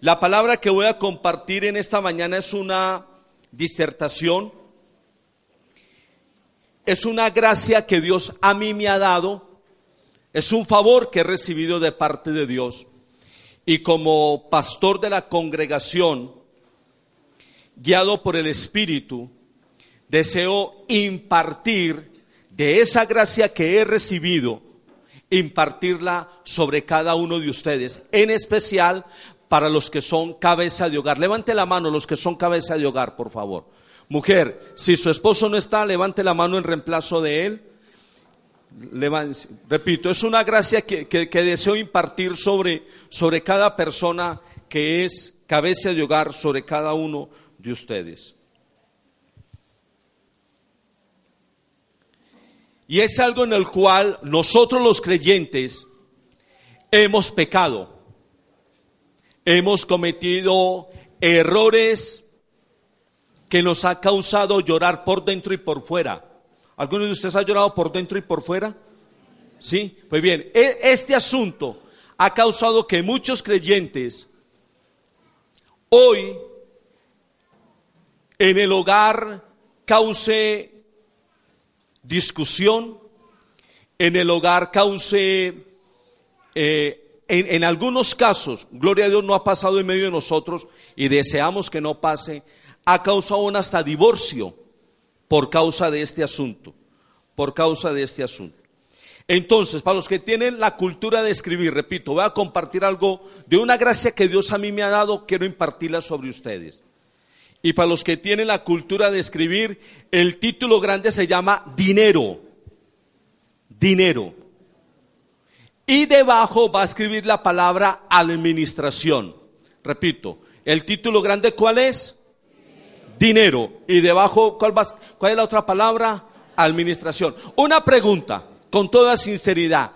La palabra que voy a compartir en esta mañana es una disertación, es una gracia que Dios a mí me ha dado, es un favor que he recibido de parte de Dios. Y como pastor de la congregación, guiado por el Espíritu, deseo impartir de esa gracia que he recibido, impartirla sobre cada uno de ustedes, en especial para los que son cabeza de hogar. Levante la mano los que son cabeza de hogar, por favor. Mujer, si su esposo no está, levante la mano en reemplazo de él. repito, es una gracia que, que, deseo impartir sobre, sobre cada persona que es cabeza de hogar, sobre cada uno de ustedes. Y es algo en el cual nosotros los creyentes hemos pecado hemos cometido errores que nos ha causado llorar por dentro y por fuera. ¿Alguno de ustedes ha llorado por dentro y por fuera? Sí, pues bien, e, este asunto ha causado que muchos creyentes hoy en el hogar cause discusión, en el hogar cause eh, en, algunos casos, gloria a Dios, no ha pasado en medio de nosotros y deseamos que no pase, ha causado un hasta divorcio por causa de este asunto, por causa de este asunto. Entonces, para los que tienen la cultura de escribir, repito, voy a compartir algo de una gracia que Dios a mí me ha dado, quiero impartirla sobre ustedes. Y para los que tienen la cultura de escribir, el título grande se llama dinero. Dinero. Y debajo va a escribir la palabra administración. Repito, el título grande ¿cuál es? Dinero. Y debajo, ¿cuál, ¿cuál es la otra palabra? Administración. Una pregunta, con toda sinceridad.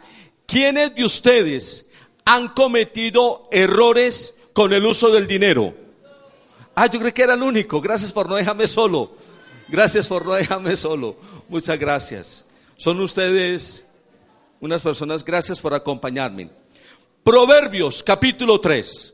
¿Quiénes de ustedes han cometido errores con el uso del dinero? Ah, yo creo que era el único. Gracias por no dejarme solo. Gracias por no dejarme solo. Muchas gracias. Son ustedes unas personas, gracias por acompañarme. Proverbios capítulo 3.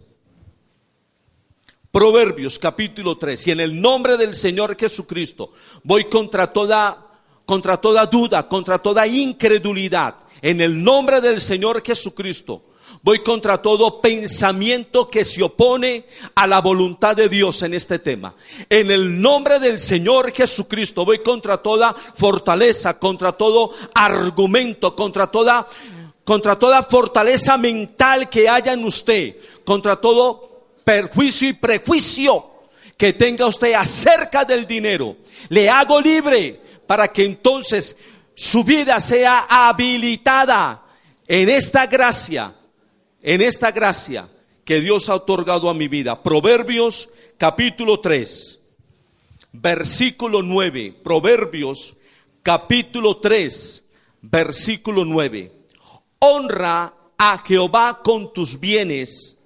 Proverbios capítulo 3. Y en el nombre del Señor Jesucristo voy contra toda contra toda duda, contra toda incredulidad. En el nombre del Señor Jesucristo Voy contra todo pensamiento que se opone a la voluntad de Dios en este tema. En el nombre del Señor Jesucristo voy contra toda fortaleza, contra todo argumento, contra toda contra toda fortaleza mental que haya en usted, contra todo perjuicio y prejuicio que tenga usted acerca del dinero. Le hago libre para que entonces su vida sea habilitada en esta gracia en esta gracia que Dios ha otorgado a mi vida. Proverbios capítulo 3, versículo 9. Proverbios capítulo 3, versículo 9. Honra a Jehová con tus bienes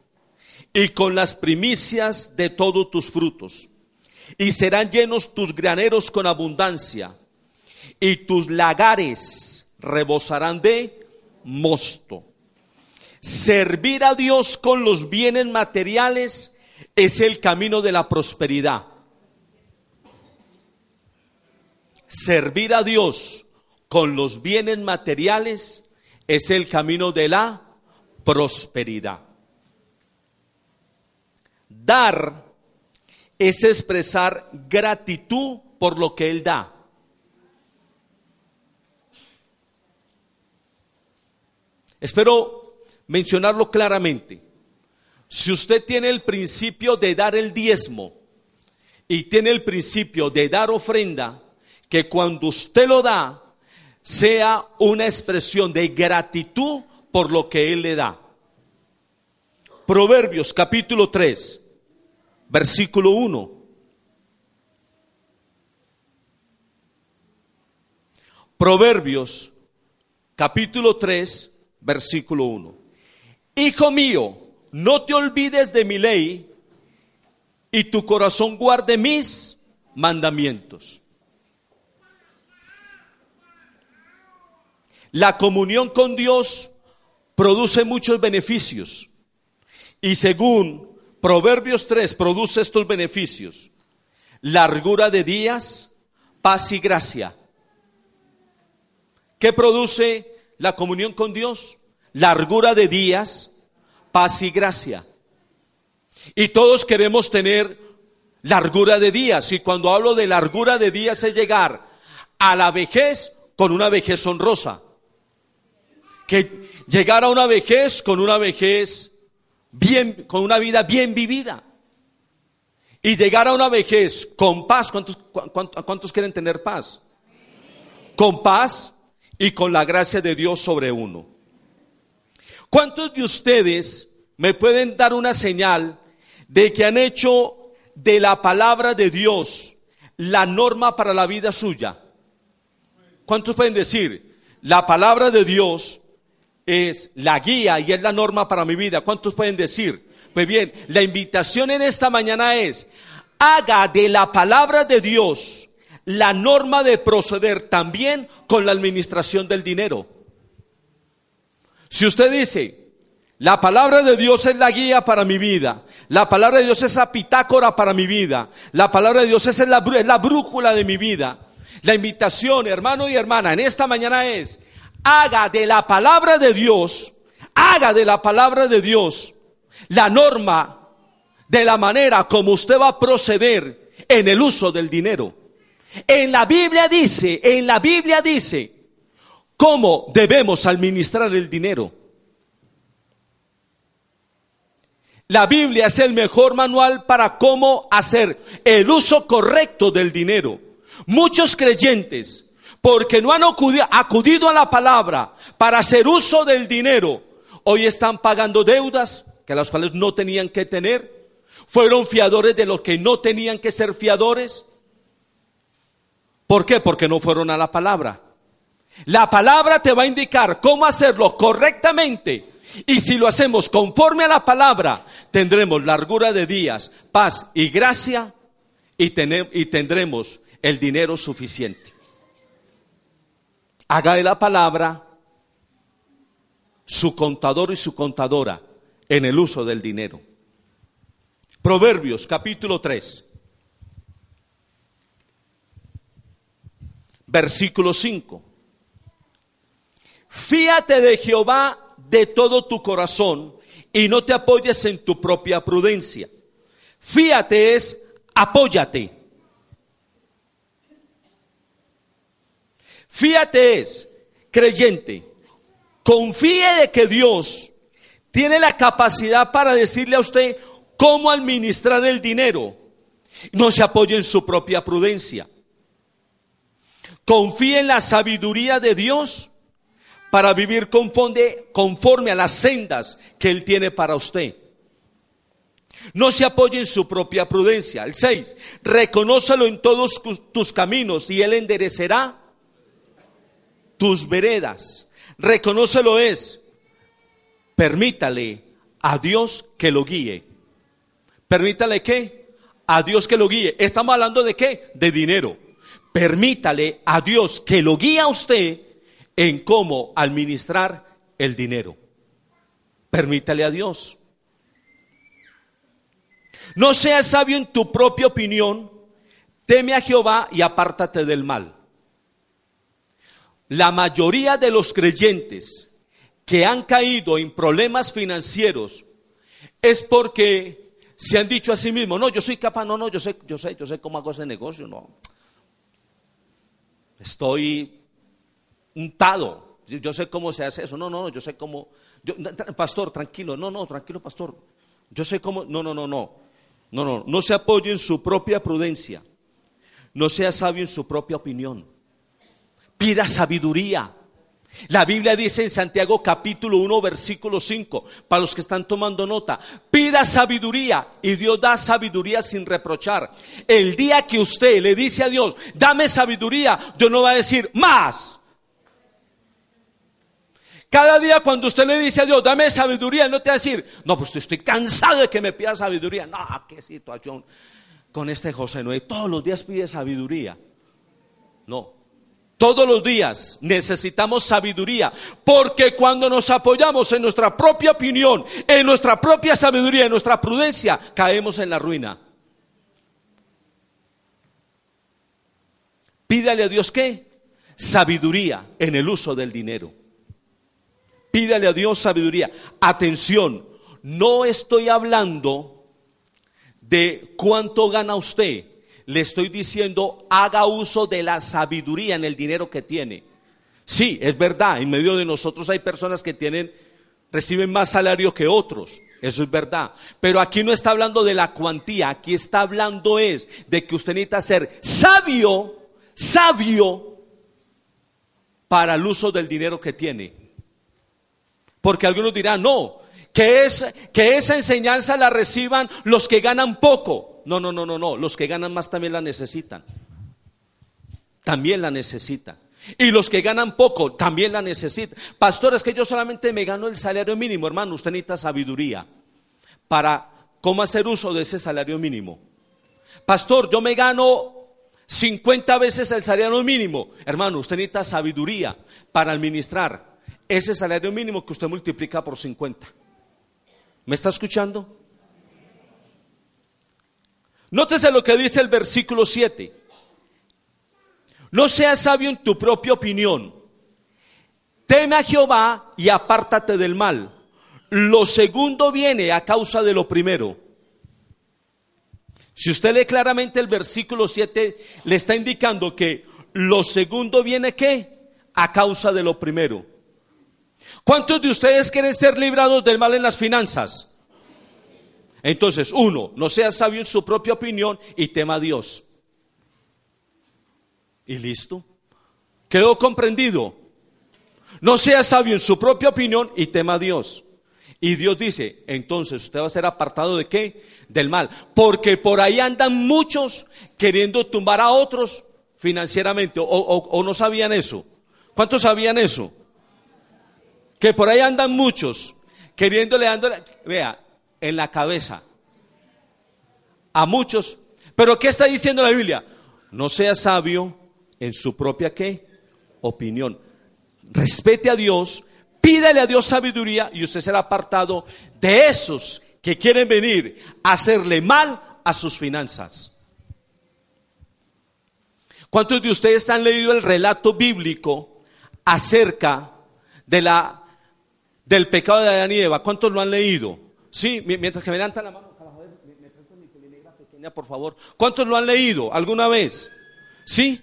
y con las primicias de todos tus frutos. Y serán llenos tus graneros con abundancia, y tus lagares rebosarán de mosto. Servir a Dios con los bienes materiales es el camino de la prosperidad. Servir a Dios con los bienes materiales es el camino de la prosperidad. Dar es expresar gratitud por lo que Él da. Espero mencionarlo claramente. Si usted tiene el principio de dar el diezmo y tiene el principio de dar ofrenda, que cuando usted lo da, sea una expresión de gratitud por lo que Él le da. Proverbios capítulo 3, versículo 1. Proverbios capítulo 3, versículo 1. Hijo mío, no te olvides de mi ley y tu corazón guarde mis mandamientos. La comunión con Dios produce muchos beneficios y según Proverbios 3 produce estos beneficios. Largura de días, paz y gracia. ¿Qué produce la comunión con Dios? Largura de días, paz y gracia. Y todos queremos tener largura de días. Y cuando hablo de largura de días es llegar a la vejez con una vejez honrosa. Que llegar a una vejez con una vejez bien, con una vida bien vivida. Y llegar a una vejez con paz. ¿Cuántos, cuántos, quieren tener paz? Con paz y con la gracia de Dios sobre uno. ¿Cuántos de ustedes me pueden dar una señal de que han hecho de la palabra de Dios la norma para la vida suya? ¿Cuántos pueden decir? La palabra de Dios es la guía y es la norma para mi vida. ¿Cuántos pueden decir? Pues bien, la invitación en esta mañana es, haga de la palabra de Dios la norma de proceder también con la administración del dinero. Si usted dice, la palabra de Dios es la guía para mi vida, la palabra de Dios es la pitácora para mi vida, la palabra de Dios es la, es la brújula de mi vida. La invitación, hermano y hermana, en esta mañana es, haga de la palabra de Dios, haga de la palabra de Dios la norma de la manera como usted va a proceder en el uso del dinero. En la Biblia dice, en la Biblia dice cómo debemos administrar el dinero. La Biblia es el mejor manual para cómo hacer el uso correcto del dinero. Muchos creyentes porque no han acudido a la palabra para hacer uso del dinero, hoy están pagando deudas que las cuales no tenían que tener, fueron fiadores de los que no tenían que ser fiadores. ¿Por qué? Porque no fueron a la palabra. La palabra te va a indicar cómo hacerlo correctamente. Y si lo hacemos conforme a la palabra, tendremos largura de días, paz y gracia y, y tendremos el dinero suficiente haga de la palabra su contador y su contadora en el uso del dinero. Proverbios capítulo 3, versículo 5. Fíate de Jehová de todo tu corazón y no te apoyes en tu propia prudencia. Fíate es apóyate. Fíjate es, creyente, confíe de que Dios tiene la capacidad para decirle a usted cómo administrar el dinero. No se apoye en su propia prudencia. Confíe en la sabiduría de Dios para vivir conforme, conforme a las sendas que Él tiene para usted. No se apoye en su propia prudencia. El 6. Reconócelo en todos tus caminos y Él enderecerá tus veredas. Reconócelo es. Permítale a Dios que lo guíe. Permítale que a Dios que lo guíe. Estamos hablando de qué? De dinero. Permítale a Dios que lo guíe a usted en cómo administrar el dinero. Permítale a Dios. No seas sabio en tu propia opinión, teme a Jehová y apártate del mal la mayoría de los creyentes que han caído en problemas financieros es porque se han dicho a sí mismos, no, yo soy capaz, no, no, yo sé, yo sé, yo sé cómo hago ese negocio, no. Estoy untado, yo sé cómo se hace eso, no, no, yo sé cómo, pastor, tranquilo, no, no, tranquilo, pastor, yo sé cómo, no, no, no, no, no, no, no se apoye en su propia prudencia, no sea sabio en su propia opinión. Pida sabiduría. La Biblia dice en Santiago capítulo 1 versículo 5, para los que están tomando nota, pida sabiduría y Dios da sabiduría sin reprochar. El día que usted le dice a Dios, dame sabiduría, Dios no va a decir más. Cada día cuando usted le dice a Dios, dame sabiduría, no te va a decir, no, pues estoy cansado de que me pida sabiduría. No, qué situación con este José Noé. Todos los días pide sabiduría. No, Todos los días necesitamos sabiduría, porque cuando nos apoyamos en nuestra propia opinión, en nuestra propia sabiduría, en nuestra prudencia, caemos en la ruina. Pídale a Dios qué? Sabiduría en el uso del dinero. Pídale a Dios sabiduría. Atención, no estoy hablando de cuánto gana usted le estoy diciendo, haga uso de la sabiduría en el dinero que tiene. Sí, es verdad, en medio de nosotros hay personas que tienen, reciben más salario que otros. Eso es verdad. Pero aquí no está hablando de la cuantía, aquí está hablando es de que usted necesita ser sabio, sabio para el uso del dinero que tiene. Porque algunos dirán, no, que, es, que esa enseñanza la reciban los que ganan poco. No, no, no, no, no. Los que ganan más también la necesitan. También la necesitan. Y los que ganan poco también la necesitan. Pastor, es que yo solamente me gano el salario mínimo, hermano. Usted necesita sabiduría para cómo hacer uso de ese salario mínimo. Pastor, yo me gano 50 veces el salario mínimo. Hermano, usted necesita sabiduría para administrar ese salario mínimo que usted multiplica por 50. ¿Me está escuchando? Nótese lo que dice el versículo 7. No seas sabio en tu propia opinión. Teme a Jehová y apártate del mal. Lo segundo viene a causa de lo primero. Si usted lee claramente el versículo 7, le está indicando que lo segundo viene qué? A causa de lo primero. ¿Cuántos de ustedes quieren ser librados del mal en las finanzas? Entonces, uno, no sea sabio en su propia opinión y tema a Dios. Y listo. Quedó comprendido. No sea sabio en su propia opinión y tema a Dios. Y Dios dice, entonces usted va a ser apartado de qué? Del mal. Porque por ahí andan muchos queriendo tumbar a otros financieramente. O, no sabían eso. ¿Cuántos sabían eso? Que por ahí andan muchos queriéndole, dándole, vea, en la cabeza. A muchos. Pero ¿qué está diciendo la Biblia? No sea sabio en su propia qué? Opinión. Respete a Dios, pídale a Dios sabiduría y usted será apartado de esos que quieren venir a hacerle mal a sus finanzas. ¿Cuántos de ustedes han leído el relato bíblico acerca de la, del pecado de Adán y Eva? ¿Cuántos lo han leído? Sí, mientras que me levantan la mano, me, prestan mi pequeña, por favor. ¿Cuántos lo han leído alguna vez? Sí.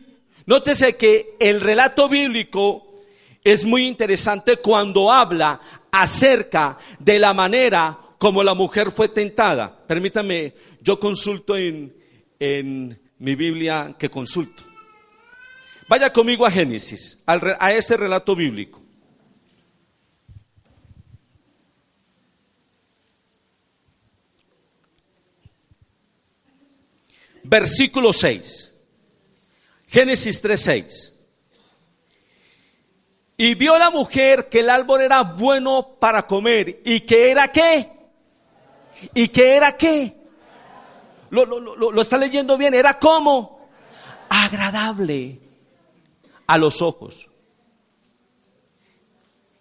Nótese que el relato bíblico es muy interesante cuando habla acerca de la manera como la mujer fue tentada. Permítame, yo consulto en, en mi Biblia que consulto. Vaya conmigo a Génesis, a ese relato bíblico. Versículo 6. Génesis 3, 6. Y vio la mujer que el árbol era bueno para comer y que era qué. Y que era qué. Lo, lo, lo, lo está leyendo bien. Era como agradable a los ojos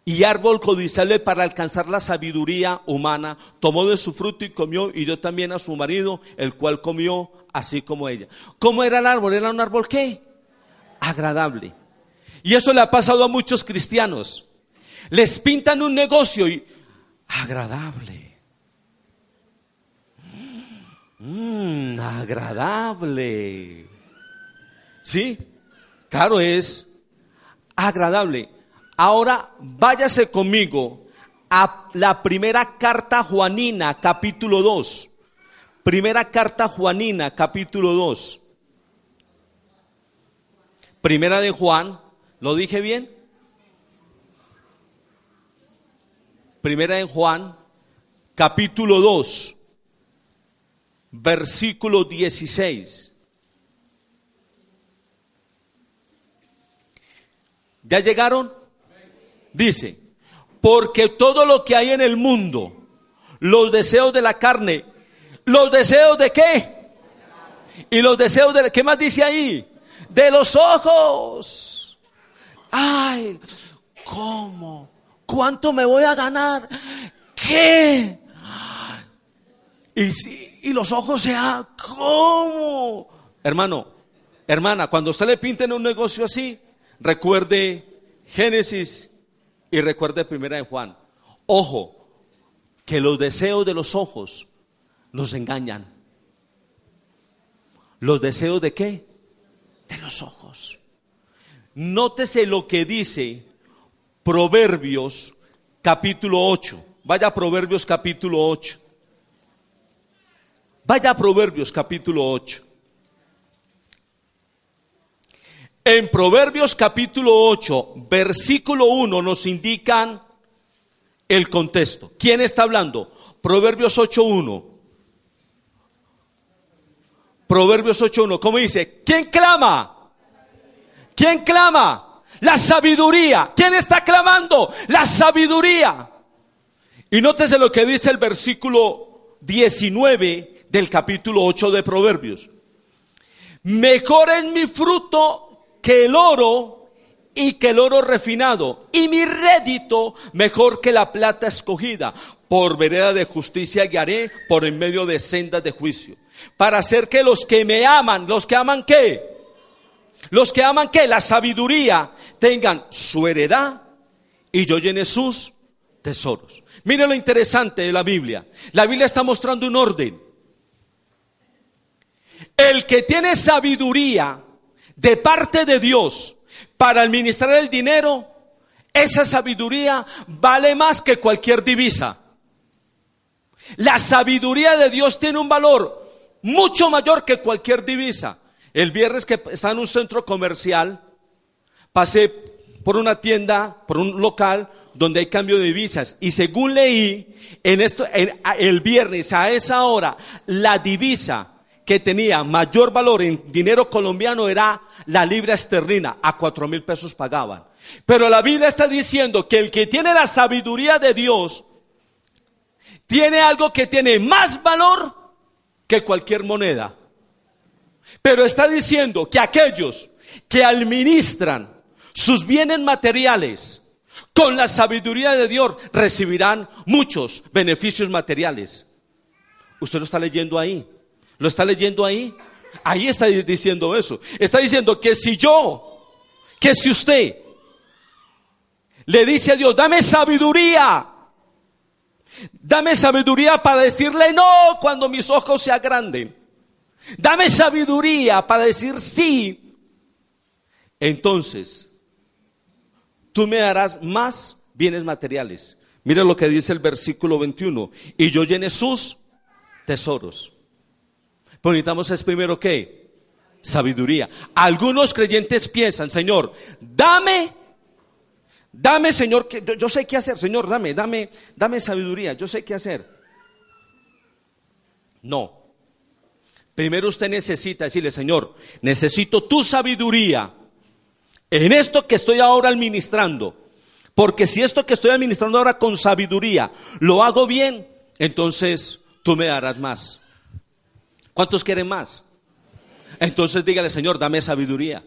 y árbol codiciable para alcanzar la sabiduría humana, tomó de su fruto y comió y dio también a su marido, el cual comió así como ella. ¿Cómo era el árbol? ¿Era un árbol qué? Agradable. Y eso le ha pasado a muchos cristianos. Les pintan un negocio y agradable. Mm, agradable. ¿Sí? Claro es agradable. Ahora váyase conmigo a la primera carta Juanina, capítulo 2. Primera carta Juanina, capítulo 2. Primera de Juan, ¿lo dije bien? Primera de Juan, capítulo 2, versículo 16. ¿Ya llegaron? Dice, porque todo lo que hay en el mundo, los deseos de la carne, los deseos de qué? Y los deseos de, ¿qué más dice ahí? De los ojos. Ay, ¿cómo? ¿Cuánto me voy a ganar? ¿Qué? Y, y los ojos se ¿cómo? Hermano, hermana, cuando usted le pinten un negocio así, recuerde Génesis y recuerde Primera de Juan. Ojo, que los deseos de los ojos nos engañan. ¿Los deseos de qué? De los ojos. Nótese lo que dice Proverbios capítulo 8. Vaya a Proverbios capítulo 8. Vaya a Proverbios capítulo 8. En Proverbios capítulo 8, versículo 1 nos indican el contexto. ¿Quién está hablando? Proverbios 8.1. Proverbios 8.1. ¿Cómo dice? ¿Quién clama? ¿Quién clama? La sabiduría. ¿Quién está clamando? La sabiduría. Y nótese lo que dice el versículo 19 del capítulo 8 de Proverbios. Mejor es mi fruto que el oro y que el oro refinado, y mi rédito mejor que la plata escogida. Por vereda de justicia guiaré por en medio de sendas de juicio. Para hacer que los que me aman, los que aman qué? Los que aman que la sabiduría tengan su heredad y yo llene sus tesoros. Mire lo interesante de la Biblia. La Biblia está mostrando un orden. El que tiene sabiduría de parte de Dios para administrar el dinero, esa sabiduría vale más que cualquier divisa. La sabiduría de Dios tiene un valor mucho mayor que cualquier divisa. El viernes que estaba en un centro comercial, pasé por una tienda, por un local donde hay cambio de divisas. Y según leí, en esto, el viernes a esa hora, la divisa que tenía mayor valor en dinero colombiano era la libra esterlina, a cuatro mil pesos pagaban. Pero la Biblia está diciendo que el que tiene la sabiduría de Dios tiene algo que tiene más valor que cualquier moneda. Pero está diciendo que aquellos que administran sus bienes materiales con la sabiduría de Dios recibirán muchos beneficios materiales. Usted lo está leyendo ahí. ¿Lo está leyendo ahí? Ahí está diciendo eso. Está diciendo que si yo, que si usted le dice a Dios, dame sabiduría, dame sabiduría para decirle no cuando mis ojos se agranden, dame sabiduría para decir sí, entonces tú me darás más bienes materiales. Mira lo que dice el versículo 21, y yo llene sus tesoros. Pero necesitamos es primero qué? Sabiduría. Algunos creyentes piensan, Señor, dame, dame, Señor, que yo, sé qué hacer, Señor, dame, dame, dame sabiduría, yo sé qué hacer. No. Primero usted necesita decirle, Señor, necesito tu sabiduría en esto que estoy ahora administrando. Porque si esto que estoy administrando ahora con sabiduría lo hago bien, entonces tú me darás más. ¿Cuántos quieren más? Entonces dígale, Señor, dame sabiduría.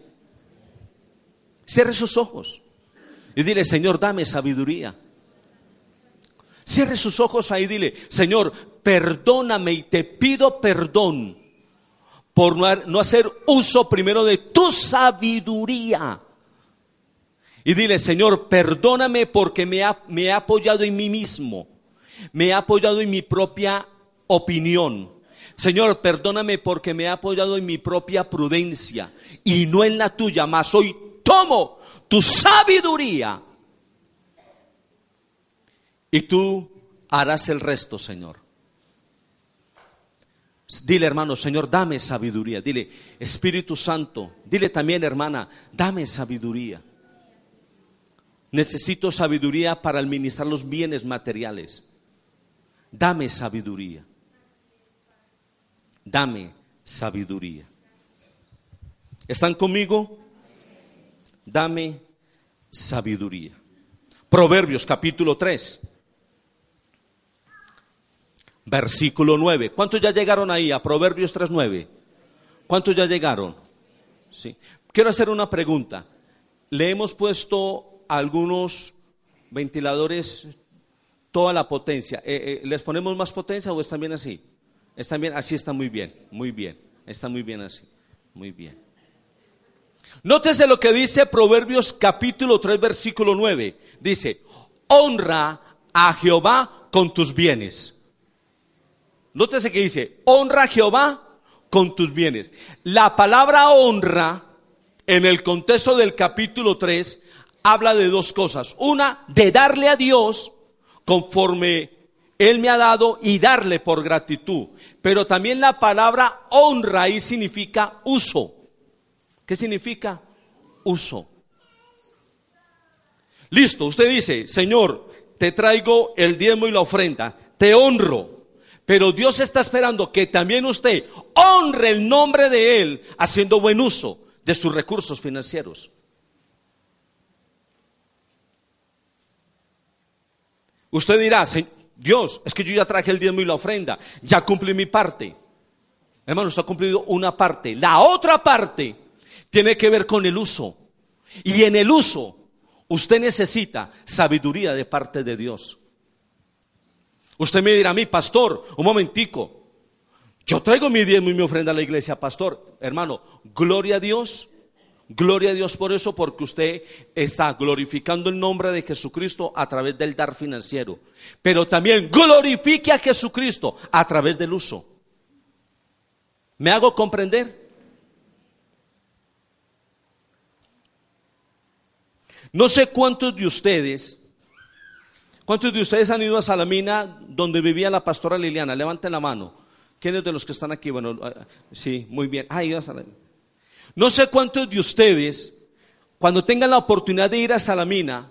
Cierre sus ojos y dile, Señor, dame sabiduría. Cierre sus ojos ahí y dile, Señor, perdóname y te pido perdón por no hacer uso primero de tu sabiduría. Y dile, Señor, perdóname porque me, me he apoyado en mí mismo, me he apoyado en mi propia opinión, Señor, perdóname porque me he apoyado en mi propia prudencia y no en la tuya, más hoy tomo tu sabiduría y tú harás el resto, Señor. Dile, hermano, Señor, dame sabiduría. Dile, Espíritu Santo. Dile también, hermana, dame sabiduría. Necesito sabiduría para administrar los bienes materiales. Dame sabiduría dame sabiduría. ¿Están conmigo? Dame sabiduría. Proverbios capítulo 3, versículo 9. ¿Cuántos ya llegaron ahí a Proverbios 3.9? ¿Cuántos ya llegaron? Sí. Quiero hacer una pregunta. le hemos puesto algunos ventiladores toda la potencia. Eh, eh, ¿Les ponemos más potencia o están bien así? Están bien, así está muy bien, muy bien. Está muy bien así, muy bien. Nótese lo que dice Proverbios capítulo 3 versículo 9. Dice, honra a Jehová con tus bienes. Nótese que dice, honra a Jehová con tus bienes. La palabra honra en el contexto del capítulo 3 habla de dos cosas. Una, de darle a Dios conforme Él me ha dado y darle por gratitud. Pero también la palabra honra ahí significa uso. ¿Qué significa? Uso. Listo, usted dice, Señor, te traigo el diezmo y la ofrenda, te honro. Pero Dios está esperando que también usted honre el nombre de Él haciendo buen uso de sus recursos financieros. Usted dirá, Dios, es que yo ya traje el diezmo y la ofrenda, ya cumplí mi parte. Hermano, usted ha cumplido una parte. La otra parte tiene que ver con el uso. Y en el uso, usted necesita sabiduría de parte de Dios. Usted me dirá a mí, pastor, un momentico, yo traigo mi diezmo y mi ofrenda a la iglesia, pastor. Hermano, gloria a Dios Gloria a Dios por eso, porque usted está glorificando el nombre de Jesucristo a través del dar financiero. Pero también glorifique a Jesucristo a través del uso. ¿Me hago comprender? No sé cuántos de ustedes, cuántos de ustedes han ido a Salamina donde vivía la pastora Liliana. Levanten la mano. ¿Quiénes de los que están aquí? Bueno, ah, sí, muy bien. Ah, iba a Salamina. No sé cuántos de ustedes, cuando tengan la oportunidad de ir a Salamina,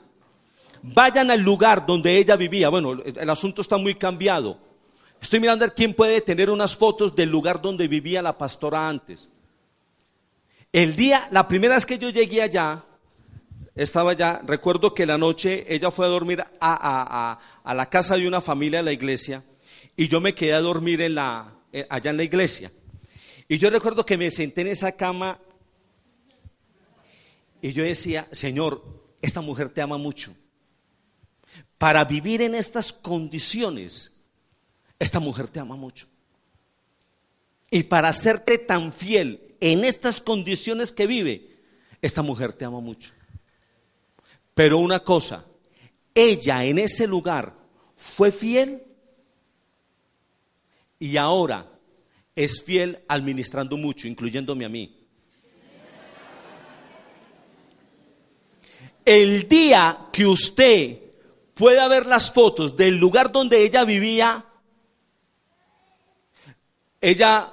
vayan al lugar donde ella vivía. Bueno, el asunto está muy cambiado. Estoy mirando a quién puede tener unas fotos del lugar donde vivía la pastora antes. El día, la primera vez que yo llegué allá, estaba ya, recuerdo que la noche ella fue a dormir a, la casa de una familia de la iglesia y yo me quedé a dormir en la, allá en la iglesia. Y yo recuerdo que me senté en esa cama y yo decía, Señor, esta mujer te ama mucho. Para vivir en estas condiciones, esta mujer te ama mucho. Y para hacerte tan fiel en estas condiciones que vive, esta mujer te ama mucho. Pero una cosa, ella en ese lugar fue fiel y ahora es fiel administrando mucho, incluyéndome a mí. el día que usted pueda ver las fotos del lugar donde ella vivía, ella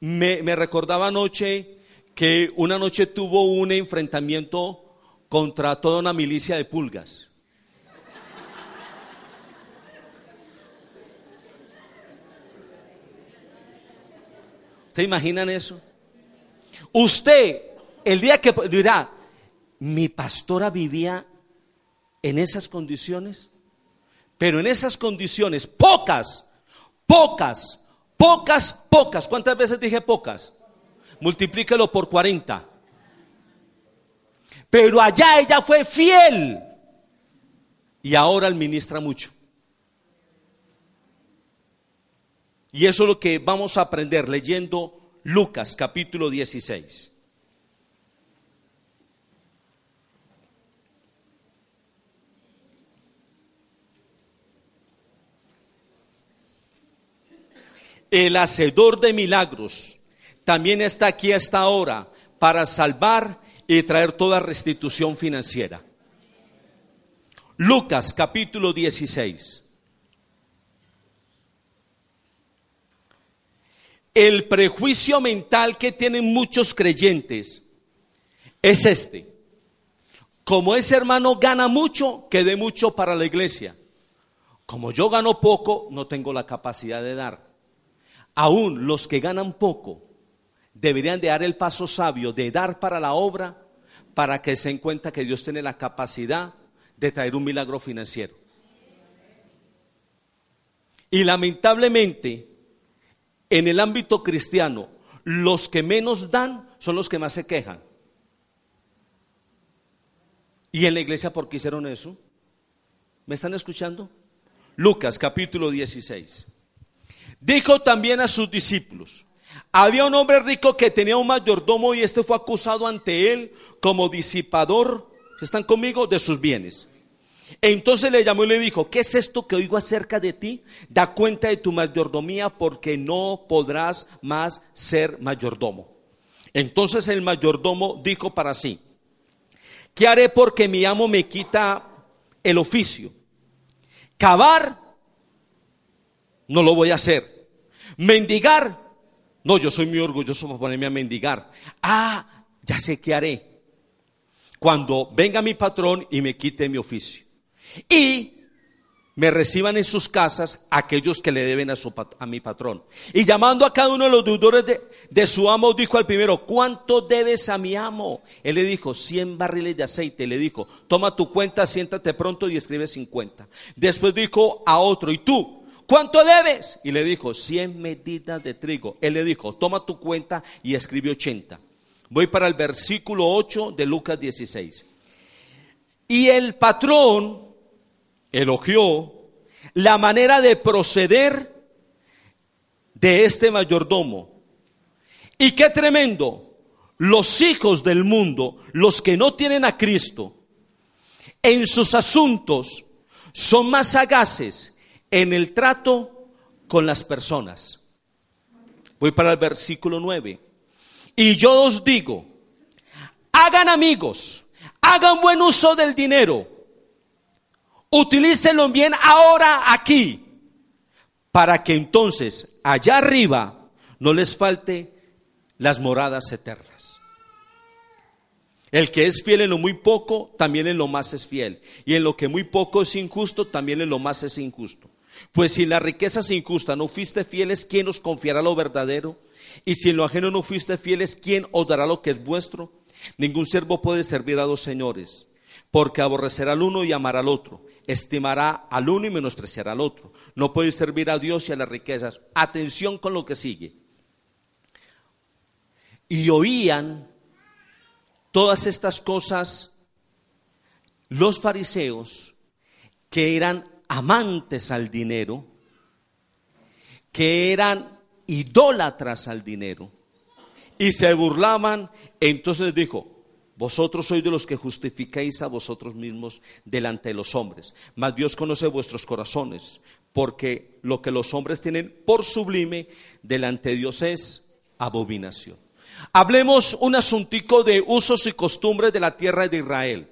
me, recordaba anoche que una noche tuvo un enfrentamiento contra toda una milicia de pulgas. ¿Se imaginan eso? Usted, el día que dirá, mi pastora vivía en esas condiciones, pero en esas condiciones, pocas, pocas, pocas, pocas. ¿Cuántas veces dije pocas? Multiplíquelo por 40. Pero allá ella fue fiel y ahora administra mucho. Y eso es lo que vamos a aprender leyendo Lucas capítulo 16. El hacedor de milagros también está aquí a esta hora para salvar y traer toda restitución financiera. Lucas capítulo 16. El prejuicio mental que tienen muchos creyentes es este. Como ese hermano gana mucho, que dé mucho para la iglesia. Como yo gano poco, no tengo la capacidad de dar aún los que ganan poco deberían de dar el paso sabio de dar para la obra para que se den cuenta que Dios tiene la capacidad de traer un milagro financiero. Y lamentablemente, en el ámbito cristiano, los que menos dan son los que más se quejan. ¿Y en la iglesia por qué hicieron eso? ¿Me están escuchando? Lucas capítulo 16. Dijo también a sus discípulos, había un hombre rico que tenía un mayordomo y este fue acusado ante él como disipador, ¿están conmigo? De sus bienes. Entonces le llamó y le dijo, ¿qué es esto que oigo acerca de ti? Da cuenta de tu mayordomía porque no podrás más ser mayordomo. Entonces el mayordomo dijo para sí, ¿qué haré porque mi amo me quita el oficio? Cavar, no lo voy a hacer. Mendigar, no, yo soy muy orgulloso por ponerme a mendigar. Ah, ya sé qué haré. Cuando venga mi patrón y me quite mi oficio. Y me reciban en sus casas aquellos que le deben a, su, a mi patrón. Y llamando a cada uno de los deudores de, de, su amo, dijo al primero, ¿cuánto debes a mi amo? Él le dijo, 100 barriles de aceite. Le dijo, toma tu cuenta, siéntate pronto y escribe 50. Después dijo a otro, ¿y tú? ¿Cuánto debes? Y le dijo, 100 medidas de trigo. Él le dijo, toma tu cuenta y escribe 80. Voy para el versículo 8 de Lucas 16. Y el patrón elogió la manera de proceder de este mayordomo. Y qué tremendo, los hijos del mundo, los que no tienen a Cristo, en sus asuntos son más sagaces en el trato con las personas. Voy para el versículo 9. Y yo os digo, hagan amigos, hagan buen uso del dinero utilícenlo bien ahora aquí, para que entonces allá arriba no les falte las moradas eternas. El que es fiel en lo muy poco, también en lo más es fiel. Y en lo que muy poco es injusto, también en lo más es injusto. Pues si en la riqueza es injusta no fuiste fieles, ¿quién os confiará lo verdadero? Y si en lo ajeno no fuiste fieles, ¿quién os dará lo que es vuestro? Ningún siervo puede servir a dos señores, porque aborrecerá al uno y amará al otro estimará al uno y menospreciará al otro. No puede servir a Dios y a las riquezas. Atención con lo que sigue. Y oían todas estas cosas los fariseos que eran amantes al dinero, que eran idólatras al dinero, y se burlaban, entonces dijo, vosotros sois de los que justificáis a vosotros mismos delante de los hombres, mas Dios conoce vuestros corazones, porque lo que los hombres tienen por sublime delante de Dios es abominación. Hablemos un asuntico de usos y costumbres de la tierra de Israel.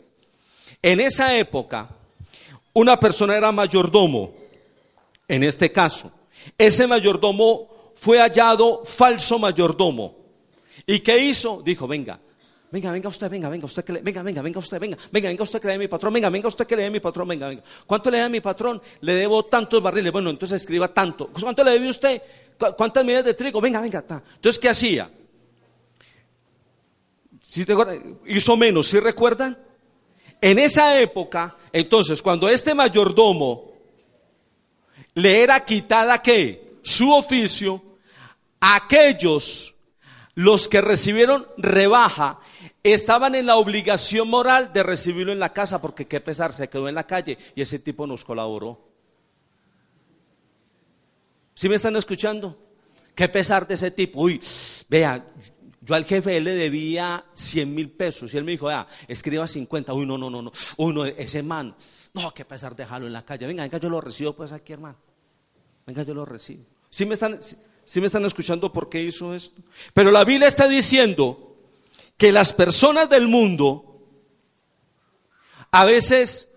En esa época, una persona era mayordomo, en este caso. Ese mayordomo fue hallado falso mayordomo. ¿Y qué hizo? Dijo, venga, Venga, venga usted, venga, venga usted que le, venga, venga, venga usted, venga, venga, venga usted que le dé mi patrón, venga, venga usted que le dé mi patrón, venga, venga. ¿Cuánto le da mi patrón? Le debo tantos barriles. Bueno, entonces escriba tanto. ¿Cuánto le debe usted? ¿Cuántas medidas de trigo? Venga, venga, está. Entonces, ¿qué hacía? ¿Sí hizo menos, ¿sí recuerdan? En esa época, entonces, cuando este mayordomo le era quitada qué? Su oficio, aquellos los que recibieron rebaja estaban en la obligación moral de recibirlo en la casa porque qué pesar, se quedó en la calle y ese tipo nos colaboró. ¿Sí me están escuchando? Qué pesar de ese tipo. Uy, vea, yo al jefe le debía 100 mil pesos y él me dijo, vea, escriba 50. Uy, no, no, no, no. Uy, no, ese man, no, qué pesar dejarlo en la calle. Venga, venga, yo lo recibo pues aquí, hermano. Venga, yo lo recibo. ¿Sí me están, ¿Sí me están escuchando por qué hizo esto? Pero la Biblia está diciendo que las personas del mundo a veces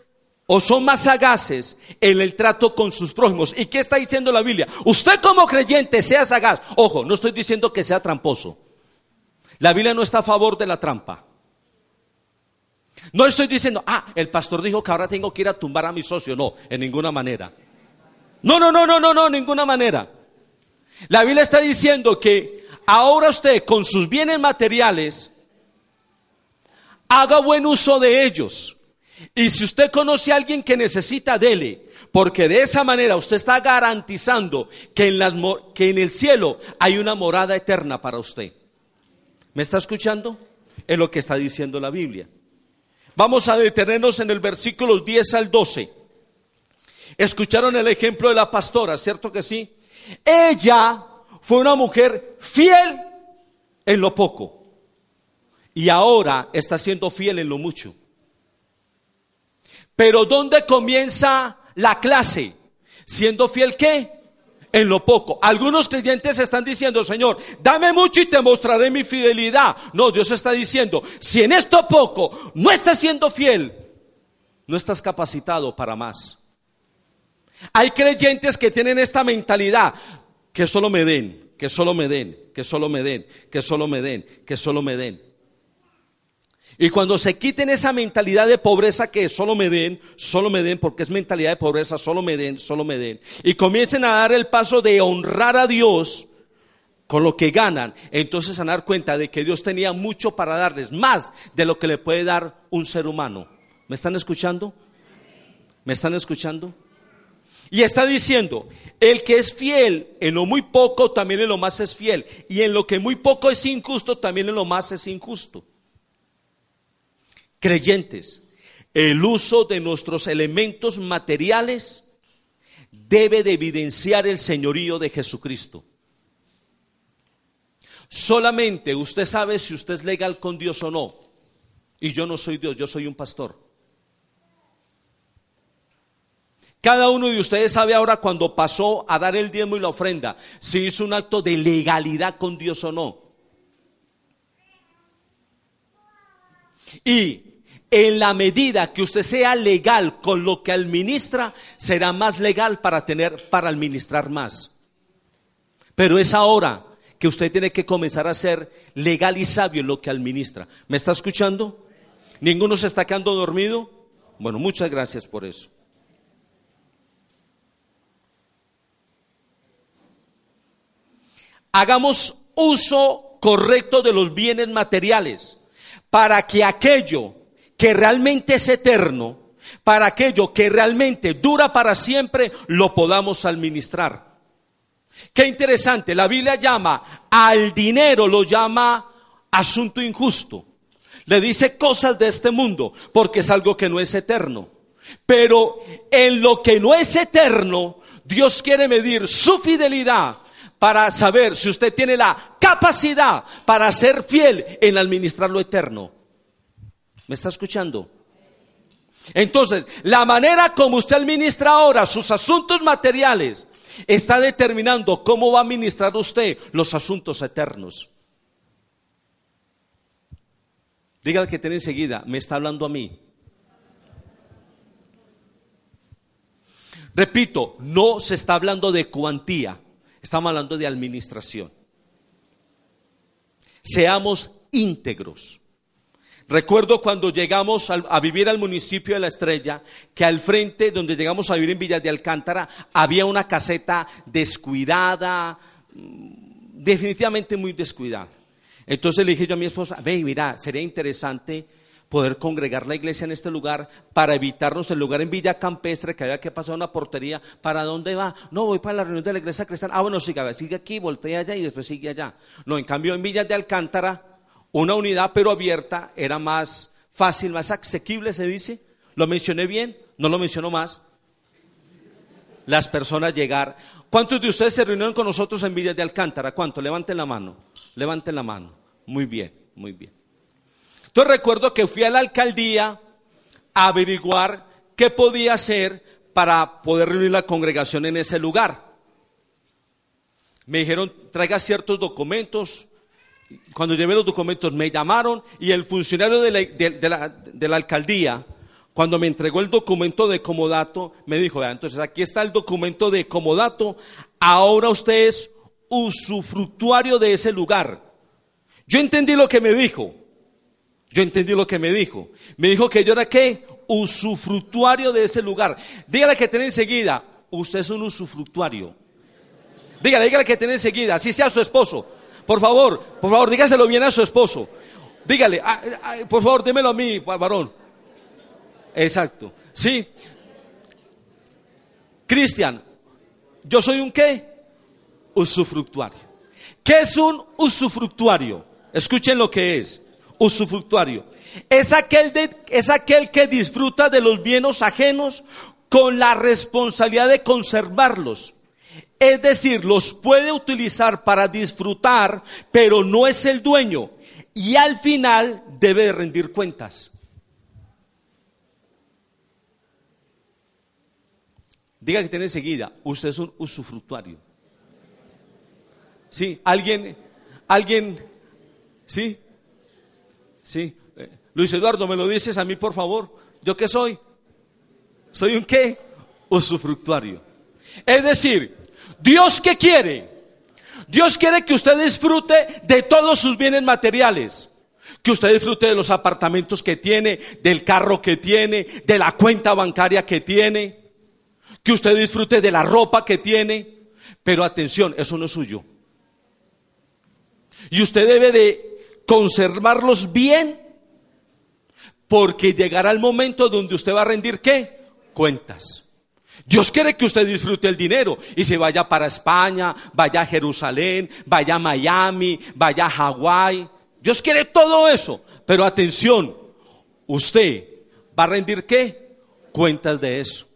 o son más sagaces en el trato con sus prójimos. ¿Y qué está diciendo la Biblia? Usted como creyente sea sagaz. Ojo, no estoy diciendo que sea tramposo. La Biblia no está a favor de la trampa. No estoy diciendo, ah, el pastor dijo que ahora tengo que ir a tumbar a mi socio. No, en ninguna manera. No, no, no, no, no, no, ninguna manera. La Biblia está diciendo que ahora usted con sus bienes materiales haga buen uso de ellos. Y si usted conoce a alguien que necesita, dele. Porque de esa manera usted está garantizando que en, las, que en el cielo hay una morada eterna para usted. ¿Me está escuchando? Es lo que está diciendo la Biblia. Vamos a detenernos en el versículo 10 al 12. Escucharon el ejemplo de la pastora, ¿cierto que sí? Ella fue una mujer fiel en lo poco y ahora está siendo fiel en lo mucho. Pero ¿dónde comienza la clase? Siendo fiel qué? En lo poco. Algunos creyentes están diciendo, Señor, dame mucho y te mostraré mi fidelidad. No, Dios está diciendo, si en esto poco no estás siendo fiel, no estás capacitado para más. Hay creyentes que tienen esta mentalidad, que solo me den, que solo me den, que solo me den, que solo me den, que solo me den. Y cuando se quiten esa mentalidad de pobreza que solo me den, solo me den, porque es mentalidad de pobreza, solo me den, solo me den, y comiencen a dar el paso de honrar a Dios con lo que ganan, entonces a dar cuenta de que Dios tenía mucho para darles, más de lo que le puede dar un ser humano. ¿Me están escuchando? ¿Me están escuchando? Y está diciendo, el que es fiel en lo muy poco, también en lo más es fiel. Y en lo que muy poco es injusto, también en lo más es injusto creyentes, el uso de nuestros elementos materiales debe de evidenciar el señorío de Jesucristo. Solamente usted sabe si usted es legal con Dios o no. Y yo no soy Dios, yo soy un pastor. Cada uno de ustedes sabe ahora cuando pasó a dar el diezmo y la ofrenda, si hizo un acto de legalidad con Dios o no. Y en la medida que usted sea legal con lo que administra, será más legal para tener, para administrar más. Pero es ahora que usted tiene que comenzar a ser legal y sabio en lo que administra. ¿Me está escuchando? ¿Ninguno se está quedando dormido? Bueno, muchas gracias por eso. Hagamos uso correcto de los bienes materiales para que aquello que realmente es eterno, para aquello que realmente dura para siempre, lo podamos administrar. Qué interesante, la Biblia llama al dinero, lo llama asunto injusto. Le dice cosas de este mundo, porque es algo que no es eterno. Pero en lo que no es eterno, Dios quiere medir su fidelidad para saber si usted tiene la capacidad para ser fiel en administrar lo eterno. ¿Me está escuchando? Entonces, la manera como usted administra ahora sus asuntos materiales está determinando cómo va a administrar usted los asuntos eternos. Diga que tiene enseguida, me está hablando a mí. Repito, no se está hablando de cuantía, estamos hablando de administración. Seamos íntegros. Recuerdo cuando llegamos a, vivir al municipio de La Estrella, que al frente, donde llegamos a vivir en Villa de Alcántara, había una caseta descuidada, mm, definitivamente muy descuidada. Entonces le dije yo a mi esposa, ve, mira, sería interesante poder congregar la iglesia en este lugar para evitarnos el lugar en Villa Campestre que había que pasar una portería. ¿Para dónde va? No, voy para la reunión de la iglesia cristiana. Ah, bueno, sigue, sigue aquí, voltea allá y después sigue allá. No, en cambio en Villa de Alcántara una unidad pero abierta era más fácil, más asequible, se dice. ¿Lo mencioné bien? ¿No lo menciono más? Las personas llegar. ¿Cuántos de ustedes se reunieron con nosotros en Villa de Alcántara? ¿Cuánto? Levanten la mano. Levanten la mano. Muy bien, muy bien. Entonces recuerdo que fui a la alcaldía a averiguar qué podía hacer para poder reunir la congregación en ese lugar. Me dijeron, traiga ciertos documentos, cuando llevé los documentos, me llamaron y el funcionario de la, alcaldía, cuando me entregó el documento de comodato, me dijo, entonces aquí está el documento de comodato, ahora usted es usufructuario de ese lugar. Yo entendí lo que me dijo. Yo entendí lo que me dijo. Me dijo que yo era qué? Usufructuario de ese lugar. Dígale que tiene enseguida, usted es un usufructuario. Dígale, dígale que tiene enseguida, así sea su esposo. Por favor, por favor, dígaselo bien a su esposo. Dígale, ah, ah, por favor, démelo a mí, varón. Exacto. Sí. Cristian, yo soy un qué? Usufructuario. ¿Qué es un usufructuario? Escuchen lo que es. usufructuario. Es aquel, es aquel que disfruta de los bienes ajenos con la responsabilidad de conservarlos. Es decir, los puede utilizar para disfrutar, pero no es el dueño. Y al final debe rendir cuentas. Diga que tiene enseguida, usted es un usufructuario. Sí, alguien, alguien, sí, sí. Eh, Luis Eduardo, ¿me lo dices a mí, por favor? ¿Yo qué soy? ¿Soy un qué? Usufructuario. Es decir, Dios qué quiere? Dios quiere que usted disfrute de todos sus bienes materiales. Que usted disfrute de los apartamentos que tiene, del carro que tiene, de la cuenta bancaria que tiene que usted disfrute de la ropa que tiene, pero atención, eso no es suyo. Y usted debe de conservarlos bien, porque llegará el momento donde usted va a rendir qué? Cuentas. Dios quiere que usted disfrute el dinero y se vaya para España, vaya a Jerusalén, vaya a Miami, vaya a Hawái. Dios quiere todo eso, pero atención, usted va a rendir qué? Cuentas de eso.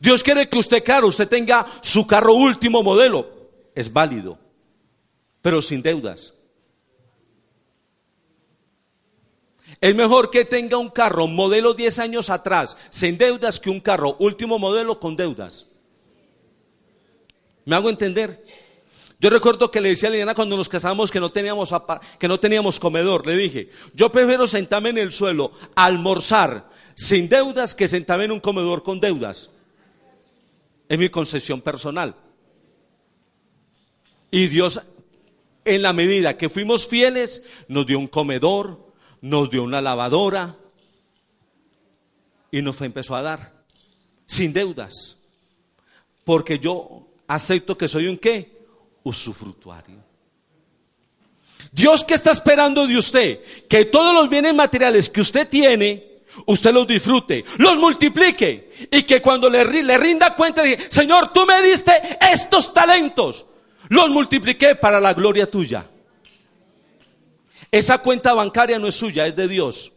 Dios quiere que usted, claro, usted tenga su carro último modelo. Es válido, pero sin deudas. Es mejor que tenga un carro modelo 10 años atrás sin deudas que un carro último modelo con deudas. ¿Me hago entender? Yo recuerdo que le decía a Liliana cuando nos casamos que no teníamos, que no teníamos comedor. Le dije, yo prefiero sentarme en el suelo, almorzar sin deudas que sentarme en un comedor con deudas. Es mi concesión personal. Y Dios, en la medida que fuimos fieles, nos dio un comedor, nos dio una lavadora y nos empezó a dar sin deudas. Porque yo acepto que soy un qué? Usufructuario. Dios que está esperando de usted que todos los bienes materiales que usted tiene usted los disfrute, los multiplique y que cuando le, le rinda cuenta, Señor, tú me diste estos talentos, los multipliqué para la gloria tuya. Esa cuenta bancaria no es suya, es de Dios.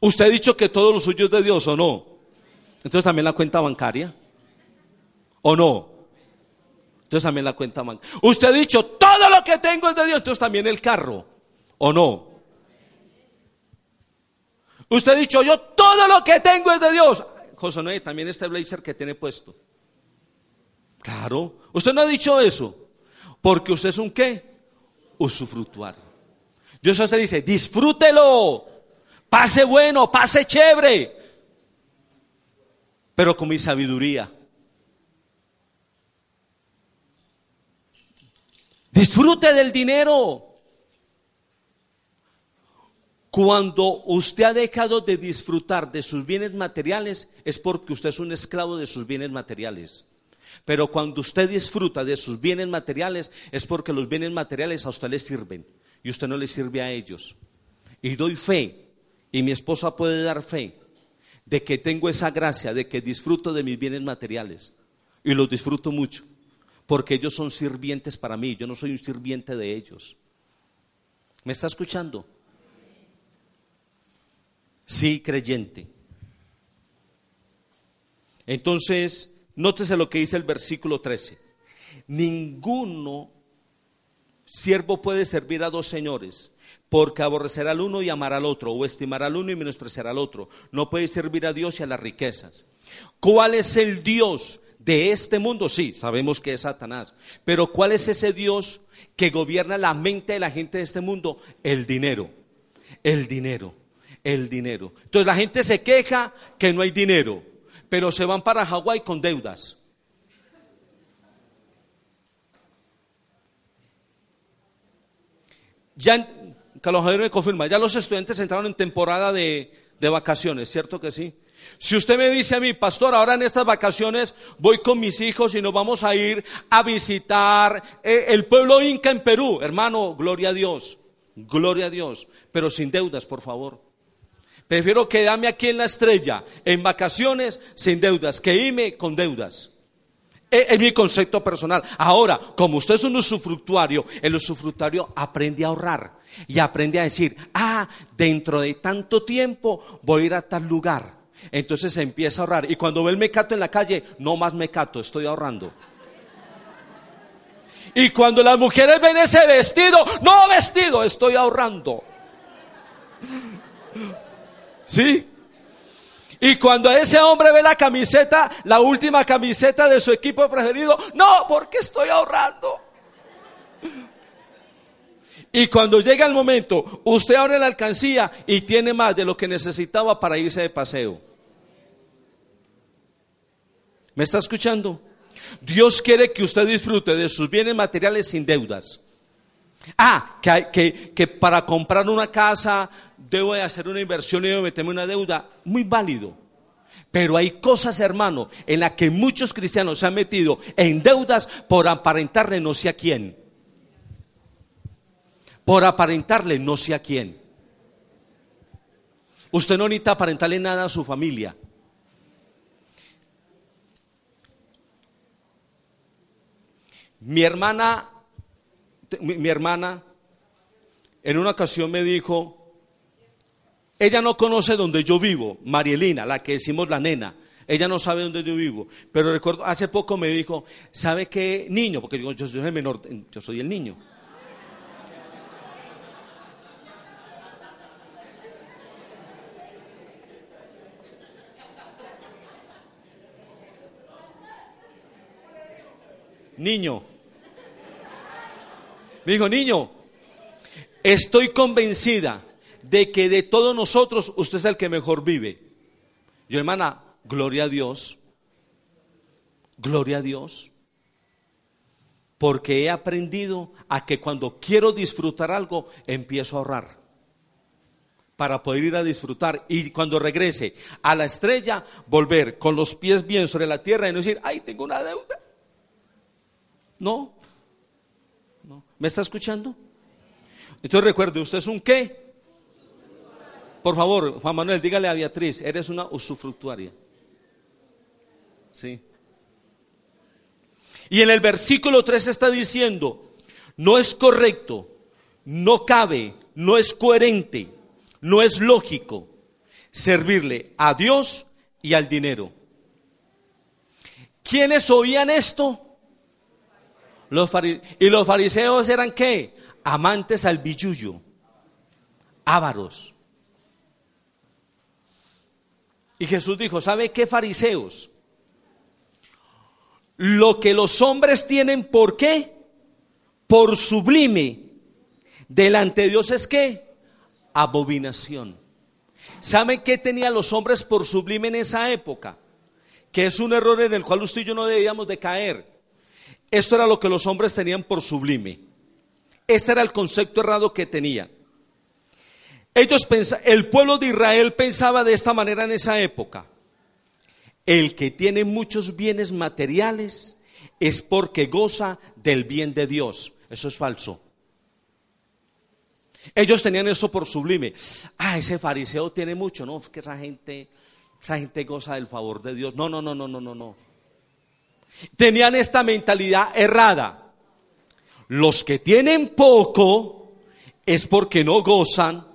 Usted ha dicho que todo lo suyo es de Dios o no. Entonces también la cuenta bancaria. ¿O no? Entonces también la cuenta bancaria. Usted ha dicho todo lo que tengo es de Dios. Entonces también el carro. ¿O no? Usted ha dicho, yo todo lo que tengo es de Dios. José Noé, también este blazer que tiene puesto. Claro, usted no ha dicho eso. Porque usted es un qué? Usufructuario. Dios usted dice, disfrútelo. Pase bueno, pase chévere. Pero con mi sabiduría. Disfrute del dinero. Cuando usted ha dejado de disfrutar de sus bienes materiales es porque usted es un esclavo de sus bienes materiales. Pero cuando usted disfruta de sus bienes materiales es porque los bienes materiales a usted le sirven y usted no le sirve a ellos. Y doy fe, y mi esposa puede dar fe, de que tengo esa gracia, de que disfruto de mis bienes materiales. Y los disfruto mucho, porque ellos son sirvientes para mí, yo no soy un sirviente de ellos. ¿Me está escuchando? sí creyente. Entonces, nótese lo que dice el versículo 13. Ninguno siervo puede servir a dos señores, porque aborrecerá al uno y amará al otro, o estimará al uno y menospreciará al otro. No puede servir a Dios y a las riquezas. ¿Cuál es el Dios de este mundo? Sí, sabemos que es Satanás. Pero ¿cuál es ese Dios que gobierna la mente de la gente de este mundo? El dinero. El dinero el dinero. Entonces la gente se queja que no hay dinero, pero se van para Hawái con deudas. Ya, Carlos Javier me confirma, ya los estudiantes entraron en temporada de, vacaciones, ¿cierto que sí? Si usted me dice a mí, pastor, ahora en estas vacaciones voy con mis hijos y nos vamos a ir a visitar eh, el pueblo inca en Perú, hermano, gloria a Dios, gloria a Dios, pero sin deudas, por favor. Prefiero quedarme aquí en la estrella, en vacaciones, sin deudas, que irme con deudas. E, es, mi concepto personal. Ahora, como usted es un usufructuario, el usufructuario aprende a ahorrar y aprende a decir, ah, dentro de tanto tiempo voy a ir a tal lugar. Entonces empieza a ahorrar. Y cuando ve el mecato en la calle, no más mecato, estoy ahorrando. Y cuando las mujeres ven ese vestido, no vestido, estoy ahorrando. ¿Sí? Y cuando ese hombre ve la camiseta, la última camiseta de su equipo preferido, no, porque estoy ahorrando. Y cuando llega el momento, usted abre la alcancía y tiene más de lo que necesitaba para irse de paseo. ¿Me está escuchando? Dios quiere que usted disfrute de sus bienes materiales sin deudas. Ah, que, que, para comprar una casa debo de hacer una inversión y debo meterme una deuda. Muy válido. Pero hay cosas, hermano, en las que muchos cristianos se han metido en deudas por aparentarle no sé a quién. Por aparentarle no sé a quién. Usted no necesita aparentarle nada a su familia. Mi hermana, mi, hermana, en una ocasión me dijo, ella no conoce donde yo vivo, Marielina, la que decimos la nena. Ella no sabe dónde yo vivo. Pero recuerdo, hace poco me dijo, ¿sabe qué niño? Porque yo, yo soy el menor, yo soy el niño. Niño, me dijo, niño, estoy convencida de que de todos nosotros usted es el que mejor vive. Yo, hermana, gloria a Dios. Gloria a Dios. Porque he aprendido a que cuando quiero disfrutar algo, empiezo a ahorrar. Para poder ir a disfrutar. Y cuando regrese a la estrella, volver con los pies bien sobre la tierra y no decir, ay, tengo una deuda. No, ¿Me está escuchando? Entonces recuerde, ¿usted es un qué? Por favor, Juan Manuel, dígale a Beatriz, eres una usufructuaria. Sí. Y en el versículo 3 está diciendo, no es correcto, no cabe, no es coherente, no es lógico servirle a Dios y al dinero. ¿Quiénes oían esto? ¿Y los fariseos eran qué? Amantes al billullo, ávaros. Y Jesús dijo, ¿sabe qué fariseos? Lo que los hombres tienen, ¿por qué? Por sublime. Delante de Dios es qué? Abominación. ¿Saben qué tenían los hombres por sublime en esa época? Que es un error en el cual usted y yo no debíamos de caer. Esto era lo que los hombres tenían por sublime. Este era el concepto errado que tenían. Ellos el pueblo de Israel pensaba de esta manera en esa época. El que tiene muchos bienes materiales es porque goza del bien de Dios. Eso es falso. Ellos tenían eso por sublime. Ah, ese fariseo tiene mucho, no, es que esa gente, esa gente goza del favor de Dios. No, no, no, no, no, no, no. Tenían esta mentalidad errada. Los que tienen poco es porque no gozan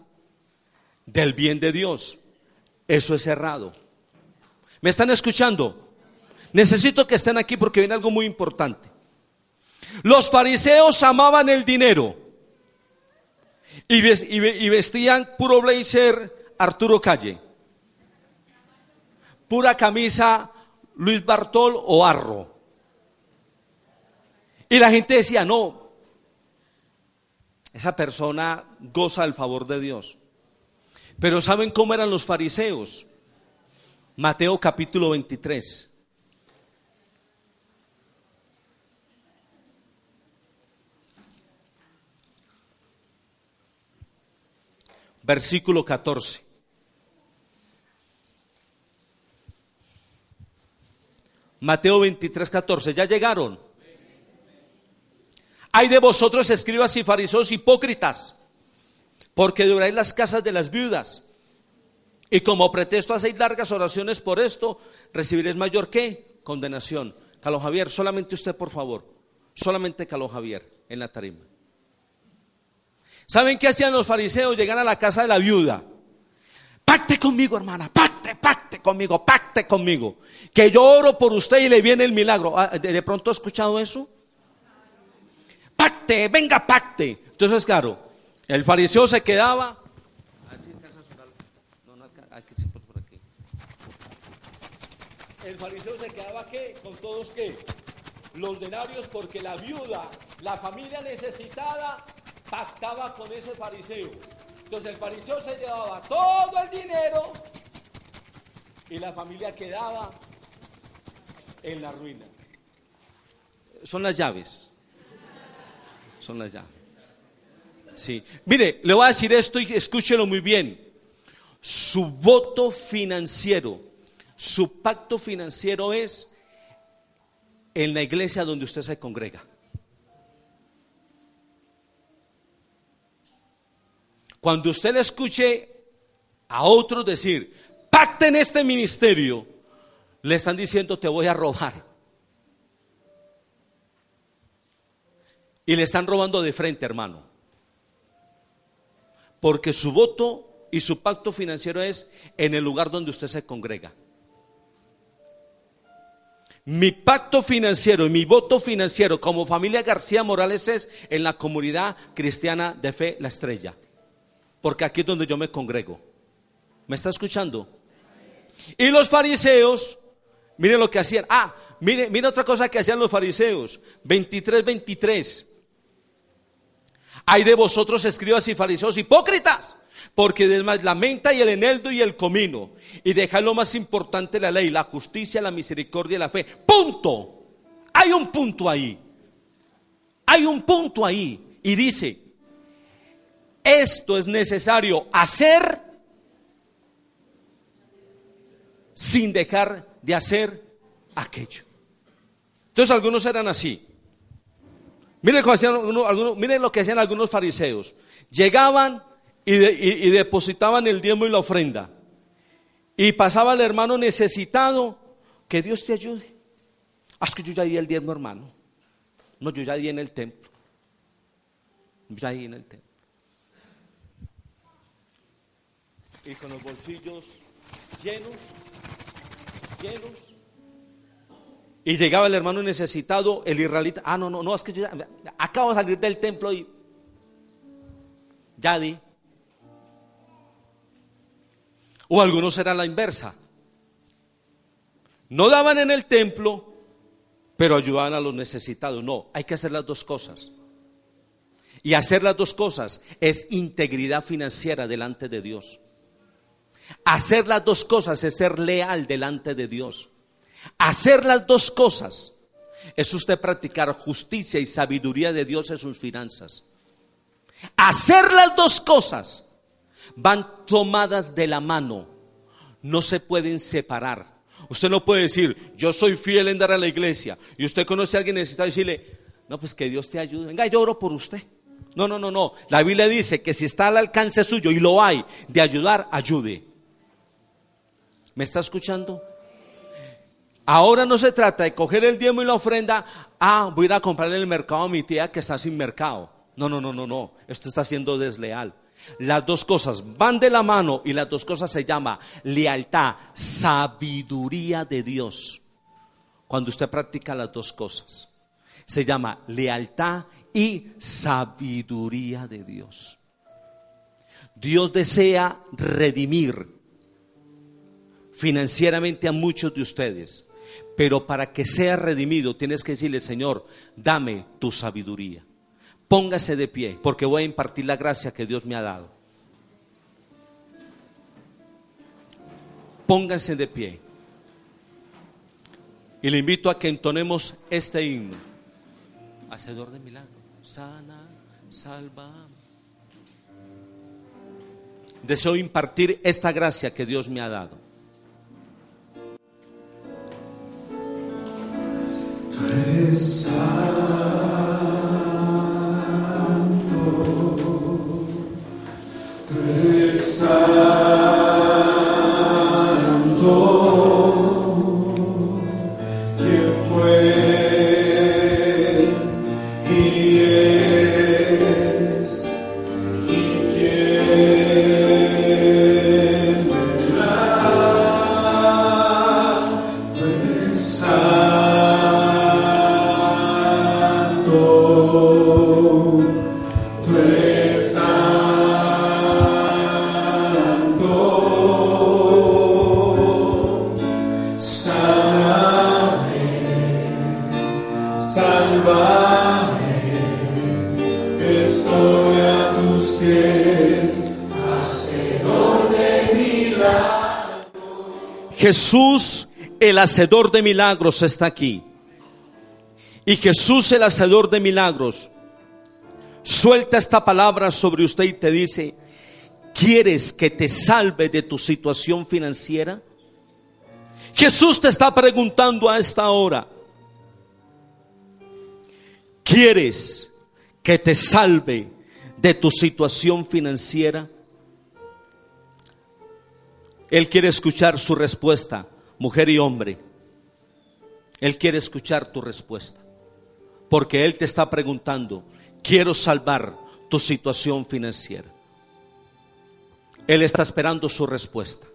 del bien de Dios. Eso es errado. ¿Me están escuchando? Necesito que estén aquí porque viene algo muy importante. Los fariseos amaban el dinero y vestían puro blazer Arturo Calle, pura camisa Luis Bartol o Arro. Y la gente decía, no, esa persona goza del favor de Dios. Pero ¿saben cómo eran los fariseos? Mateo capítulo 23. Versículo 14. Mateo 23, 14. ¿Ya llegaron? Hay de vosotros, escribas y fariseos hipócritas, porque devoráis las casas de las viudas. Y como pretexto hacéis largas oraciones por esto, recibiréis mayor que condenación. Carlos Javier, solamente usted, por favor. Solamente Carlos Javier en la tarima. ¿Saben qué hacían los fariseos? Llegar a la casa de la viuda. Pacte conmigo, hermana, pacte, pacte conmigo, pacte conmigo. Que yo oro por usted y le viene el milagro. Ah, ¿De, pronto ha escuchado eso? Pacte, venga, pacte. Entonces, claro, el fariseo se quedaba. El fariseo se quedaba ¿qué? con todos qué? Los denarios porque la viuda, la familia necesitada, pactaba con ese fariseo. Entonces el fariseo se llevaba todo el dinero y la familia quedaba en la ruina. Son las llaves. Son las llaves. Sí. Mire, le voy a decir esto y escúchelo muy bien. Su voto financiero, su pacto financiero es en la iglesia donde usted se congrega. Cuando usted le escuche a otros decir, pacte en este ministerio, le están diciendo, te voy a robar. Y le están robando de frente, hermano. Porque su voto y su pacto financiero es en el lugar donde usted se congrega. Mi pacto financiero y mi voto financiero como familia García Morales es en la comunidad cristiana de fe La Estrella porque aquí es donde yo me congrego. ¿Me está escuchando? Y los fariseos, miren lo que hacían. Ah, mire, mire otra cosa que hacían los fariseos. 23, 23. Hay de vosotros escribas y fariseos hipócritas, porque después la menta y el eneldo y el comino, y deja lo más importante la ley, la justicia, la misericordia y la fe. Punto. Hay un punto ahí. Hay un punto ahí. Y dice, esto es necesario hacer sin dejar de hacer aquello. Entonces algunos eran así. Miren, lo que hacían algunos fariseos. Llegaban y, depositaban el diezmo y la ofrenda. Y pasaba el hermano necesitado, que Dios te ayude. Haz ah, que yo ya di el diezmo, hermano. No, yo ya di en el templo. Ya di en el templo. Y con los bolsillos llenos, llenos. Y llegaba el hermano necesitado, el israelita, ah, no, no, no, es que yo ya, acabo de salir del templo y ya di. O algunos eran la inversa. No daban en el templo, pero ayudaban a los necesitados. No, hay que hacer las dos cosas. Y hacer las dos cosas es integridad financiera delante de Dios. Hacer las dos cosas es ser leal delante de Dios. Hacer las dos cosas es usted practicar justicia y sabiduría de Dios en sus finanzas. Hacer las dos cosas van tomadas de la mano, no se pueden separar. Usted no puede decir, yo soy fiel en dar a la iglesia, y usted conoce a alguien necesitado y decirle, no, pues que Dios te ayude. Venga, yo oro por usted. No, no, no, no. La Biblia dice que si está al alcance suyo y lo hay de ayudar, ayude. ¿Me está escuchando? Ahora no se trata de coger el diezmo y la ofrenda, ah, voy a ir a comprar en el mercado a mi tía que está sin mercado. No, no, no, no, no. Esto está siendo desleal. Las dos cosas van de la mano y las dos cosas se llama lealtad, sabiduría de Dios. Cuando usted practica las dos cosas, se llama lealtad y sabiduría de Dios. Dios desea redimir financieramente a muchos de ustedes. Pero para que sea redimido tienes que decirle, Señor, dame tu sabiduría. Póngase de pie, porque voy a impartir la gracia que Dios me ha dado. Póngase de pie. Y le invito a que entonemos este himno. Hacedor de milagros. Sana, salva. Deseo impartir esta gracia que Dios me ha dado. Santo, Jesús, el hacedor de milagros, está aquí. Y Jesús, el hacedor de milagros, suelta esta palabra sobre usted y te dice, ¿quieres que te salve de tu situación financiera? Jesús te está preguntando a esta hora, ¿quieres que te salve de tu situación financiera? Él quiere escuchar su respuesta, mujer y hombre. Él quiere escuchar tu respuesta. Porque Él te está preguntando, quiero salvar tu situación financiera. Él está esperando su respuesta.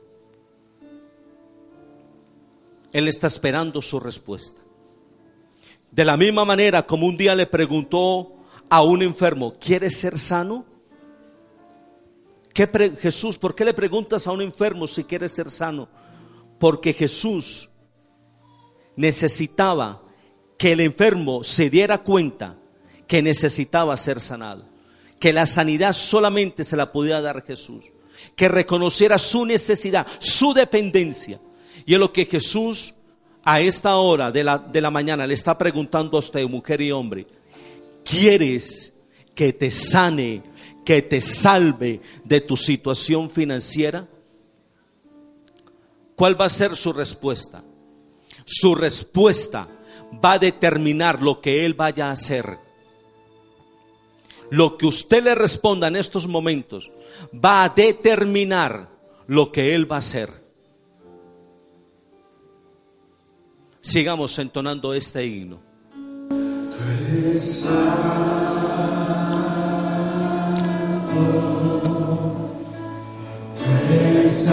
Él está esperando su respuesta. De la misma manera como un día le preguntó a un enfermo, ¿quieres ser sano? ¿Qué Jesús, ¿por qué le preguntas a un enfermo si quiere ser sano? Porque Jesús necesitaba que el enfermo se diera cuenta que necesitaba ser sanado, que la sanidad solamente se la podía dar Jesús, que reconociera su necesidad, su dependencia. Y es lo que Jesús a esta hora de la, de la mañana le está preguntando a usted, mujer y hombre, ¿quieres que te sane, que te salve de tu situación financiera? ¿Cuál va a ser su respuesta? Su respuesta va a determinar lo que Él vaya a hacer. Lo que usted le responda en estos momentos va a determinar lo que Él va a hacer. Sigamos entonando este himno. Tus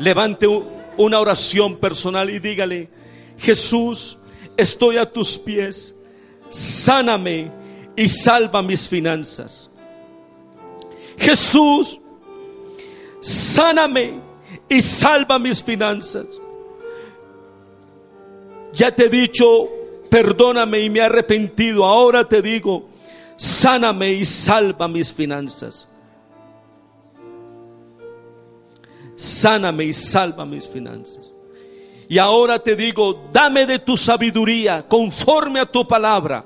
Levante una oración personal y dígale, Jesús, estoy a tus pies, sáname y salva mis finanzas. Jesús, sáname y salva mis finanzas. Ya te he dicho, perdóname y me he arrepentido. Ahora te digo, sáname y salva mis finanzas. Sáname y salva mis finanzas. Y ahora te digo, dame de tu sabiduría conforme a tu palabra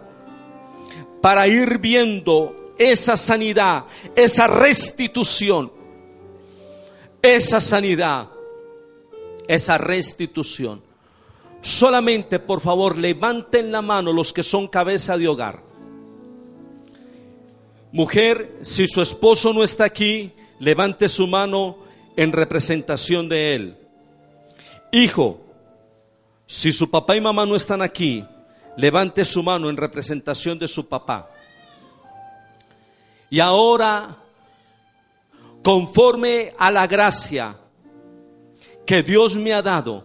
para ir viendo esa sanidad, esa restitución, esa sanidad, esa restitución. Solamente, por favor, levanten la mano los que son cabeza de hogar. Mujer, si su esposo no está aquí, levante su mano en representación de Él. Hijo, si su papá y mamá no están aquí, levante su mano en representación de su papá. Y ahora, conforme a la gracia que Dios me ha dado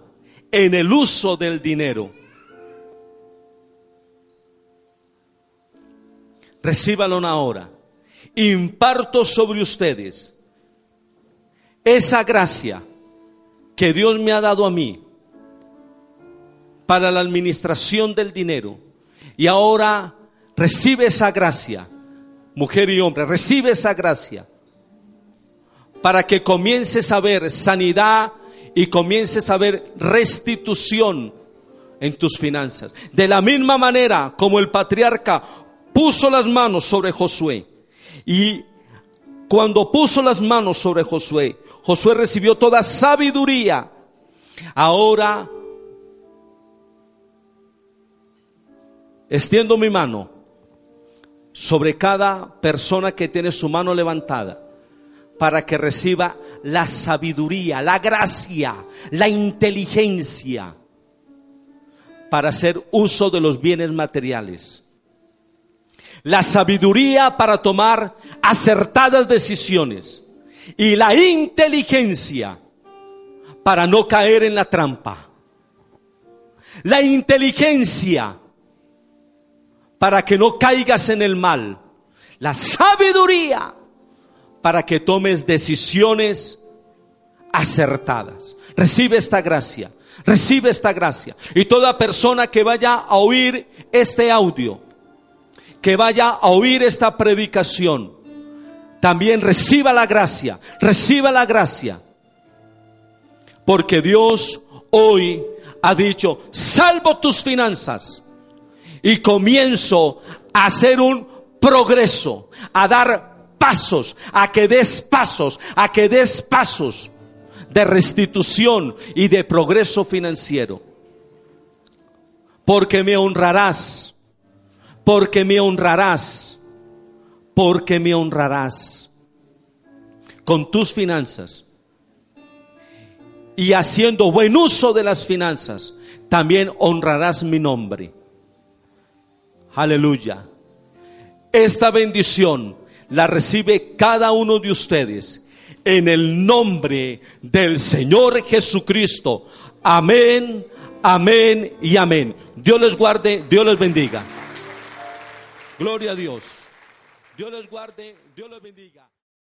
en el uso del dinero, recíbalo ahora. Imparto sobre ustedes esa gracia que Dios me ha dado a mí para la administración del dinero. Y ahora recibe esa gracia, mujer y hombre, recibe esa gracia para que comiences a ver sanidad y comiences a ver restitución en tus finanzas. De la misma manera como el patriarca puso las manos sobre Josué y cuando puso las manos sobre Josué, Josué recibió toda sabiduría. Ahora extiendo mi mano sobre cada persona que tiene su mano levantada para que reciba la sabiduría, la gracia, la inteligencia para hacer uso de los bienes materiales. La sabiduría para tomar acertadas decisiones y la inteligencia para no caer en la trampa. La inteligencia para que no caigas en el mal. La sabiduría para que tomes decisiones acertadas. Recibe esta gracia, recibe esta gracia. Y toda persona que vaya a oír este audio, que vaya a oír esta predicación, también reciba la gracia, reciba la gracia. Porque Dios hoy ha dicho, salvo tus finanzas y comienzo a hacer un progreso, a dar pasos, a que des pasos, a que des pasos de restitución y de progreso financiero. Porque me honrarás, porque me honrarás, porque me honrarás con tus finanzas. Y haciendo buen uso de las finanzas, también honrarás mi nombre. Aleluya. Esta bendición la recibe cada uno de ustedes en el nombre del Señor Jesucristo. Amén, amén y amén. Dios les guarde, Dios les bendiga. Gloria a Dios. Dios les guarde, Dios les bendiga.